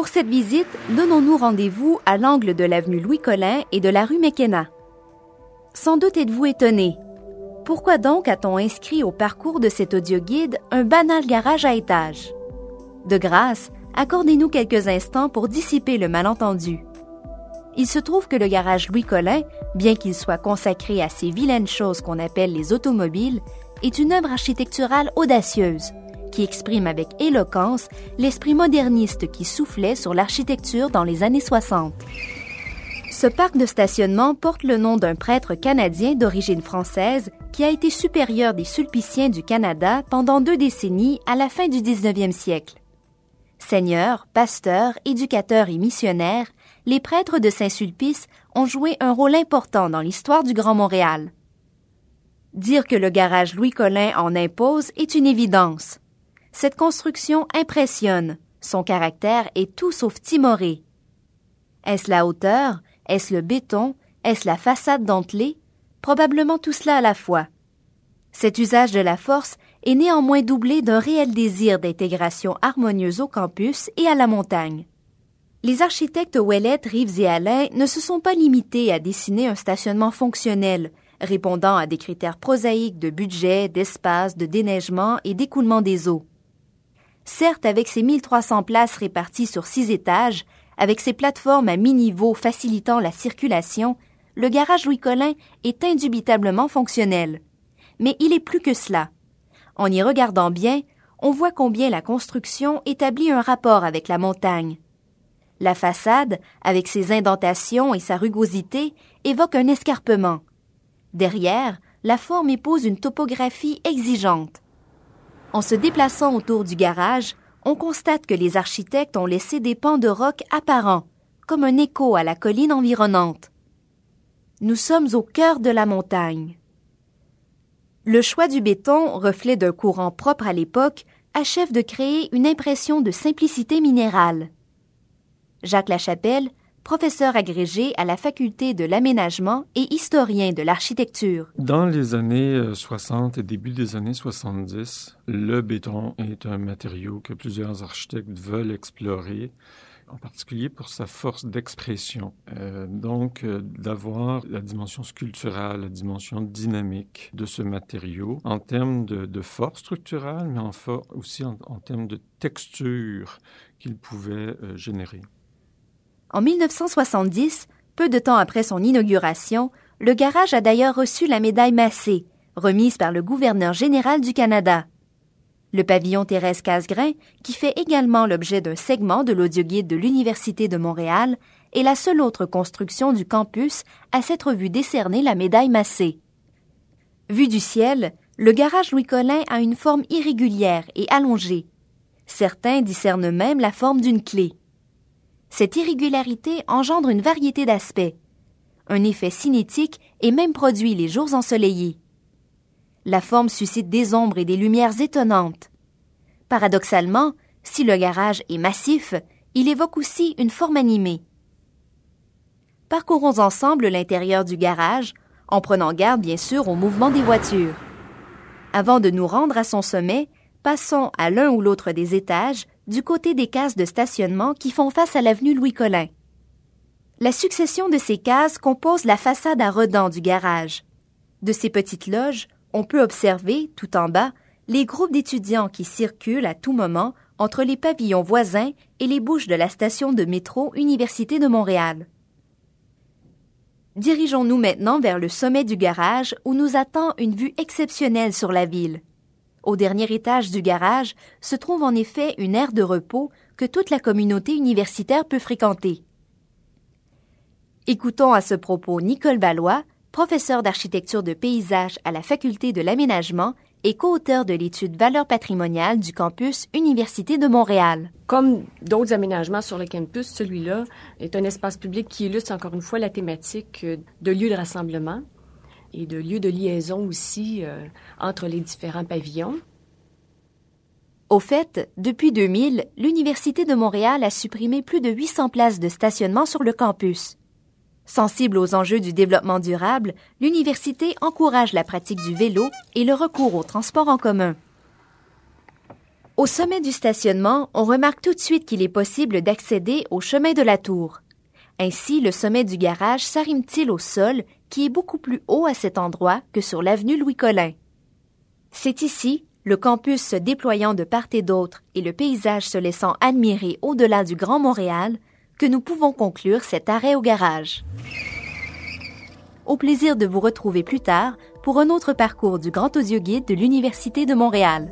Pour cette visite, donnons-nous rendez-vous à l'angle de l'avenue Louis-Collin et de la rue McKenna. Sans doute êtes-vous étonné. Pourquoi donc a-t-on inscrit au parcours de cet audioguide un banal garage à étage? De grâce, accordez-nous quelques instants pour dissiper le malentendu. Il se trouve que le garage Louis Collin, bien qu'il soit consacré à ces vilaines choses qu'on appelle les automobiles, est une œuvre architecturale audacieuse qui exprime avec éloquence l'esprit moderniste qui soufflait sur l'architecture dans les années 60. Ce parc de stationnement porte le nom d'un prêtre canadien d'origine française qui a été supérieur des Sulpiciens du Canada pendant deux décennies à la fin du 19e siècle. Seigneurs, pasteurs, éducateurs et missionnaires, les prêtres de Saint-Sulpice ont joué un rôle important dans l'histoire du Grand Montréal. Dire que le garage Louis Collin en impose est une évidence. Cette construction impressionne. Son caractère est tout sauf timoré. Est-ce la hauteur? Est-ce le béton? Est-ce la façade dentelée? Probablement tout cela à la fois. Cet usage de la force est néanmoins doublé d'un réel désir d'intégration harmonieuse au campus et à la montagne. Les architectes Ouellette, Rives et Alain ne se sont pas limités à dessiner un stationnement fonctionnel, répondant à des critères prosaïques de budget, d'espace, de déneigement et d'écoulement des eaux. Certes, avec ses 1300 places réparties sur six étages, avec ses plateformes à mi-niveau facilitant la circulation, le garage Louis Collin est indubitablement fonctionnel. Mais il est plus que cela. En y regardant bien, on voit combien la construction établit un rapport avec la montagne. La façade, avec ses indentations et sa rugosité, évoque un escarpement. Derrière, la forme épouse une topographie exigeante. En se déplaçant autour du garage, on constate que les architectes ont laissé des pans de roc apparents, comme un écho à la colline environnante. Nous sommes au cœur de la montagne. Le choix du béton, reflet d'un courant propre à l'époque, achève de créer une impression de simplicité minérale. Jacques Lachapelle, professeur agrégé à la faculté de l'aménagement et historien de l'architecture. Dans les années 60 euh, et début des années 70, le béton est un matériau que plusieurs architectes veulent explorer en particulier pour sa force d'expression. Euh, donc, euh, d'avoir la dimension sculpturale, la dimension dynamique de ce matériau en termes de, force structurelle, mais en aussi en, termes de texture qu'il pouvait générer. En 1970, peu de temps après son inauguration, le garage a d'ailleurs reçu la médaille Massé, remise par le gouverneur général du Canada. Le pavillon Thérèse Casgrain, qui fait également l'objet d'un segment de l'audioguide de l'Université de Montréal, est la seule autre construction du campus à s'être vue décerner la médaille Massé. Vu du ciel, le garage Louis Collin a une forme irrégulière et allongée. Certains discernent même la forme d'une clé. Cette irrégularité engendre une variété d'aspects. Un effet cinétique est même produit les jours ensoleillés. La forme suscite des ombres et des lumières étonnantes. Paradoxalement, si le garage est massif, il évoque aussi une forme animée. Parcourons ensemble l'intérieur du garage, en prenant garde bien sûr au mouvement des voitures. Avant de nous rendre à son sommet, passons à l'un ou l'autre des étages du côté des cases de stationnement qui font face à l'avenue Louis-Collin. La succession de ces cases compose la façade à redans du garage. De ces petites loges, on peut observer, tout en bas, les groupes d'étudiants qui circulent à tout moment entre les pavillons voisins et les bouches de la station de métro Université de Montréal. Dirigeons-nous maintenant vers le sommet du garage où nous attend une vue exceptionnelle sur la ville. Au dernier étage du garage se trouve en effet une aire de repos que toute la communauté universitaire peut fréquenter. Écoutons à ce propos Nicole Ballois, professeure d'architecture de paysage à la Faculté de l'aménagement et co-auteur de l'étude Valeurs patrimoniales du campus Université de Montréal. Comme d'autres aménagements sur le campus, celui-là est un espace public qui illustre encore une fois la thématique de lieu de rassemblement, et de lieux de liaison aussi euh, entre les différents pavillons. Au fait, depuis 2000, l'Université de Montréal a supprimé plus de 800 places de stationnement sur le campus. Sensible aux enjeux du développement durable, l'université encourage la pratique du vélo et le recours au transport en commun. Au sommet du stationnement, on remarque tout de suite qu'il est possible d'accéder au chemin de la tour. Ainsi, le sommet du garage s'arrime-t-il au sol, qui est beaucoup plus haut à cet endroit que sur l'avenue Louis-Collin. C'est ici, le campus se déployant de part et d'autre et le paysage se laissant admirer au-delà du Grand Montréal, que nous pouvons conclure cet arrêt au garage. Au plaisir de vous retrouver plus tard pour un autre parcours du Grand Audio Guide de l'Université de Montréal.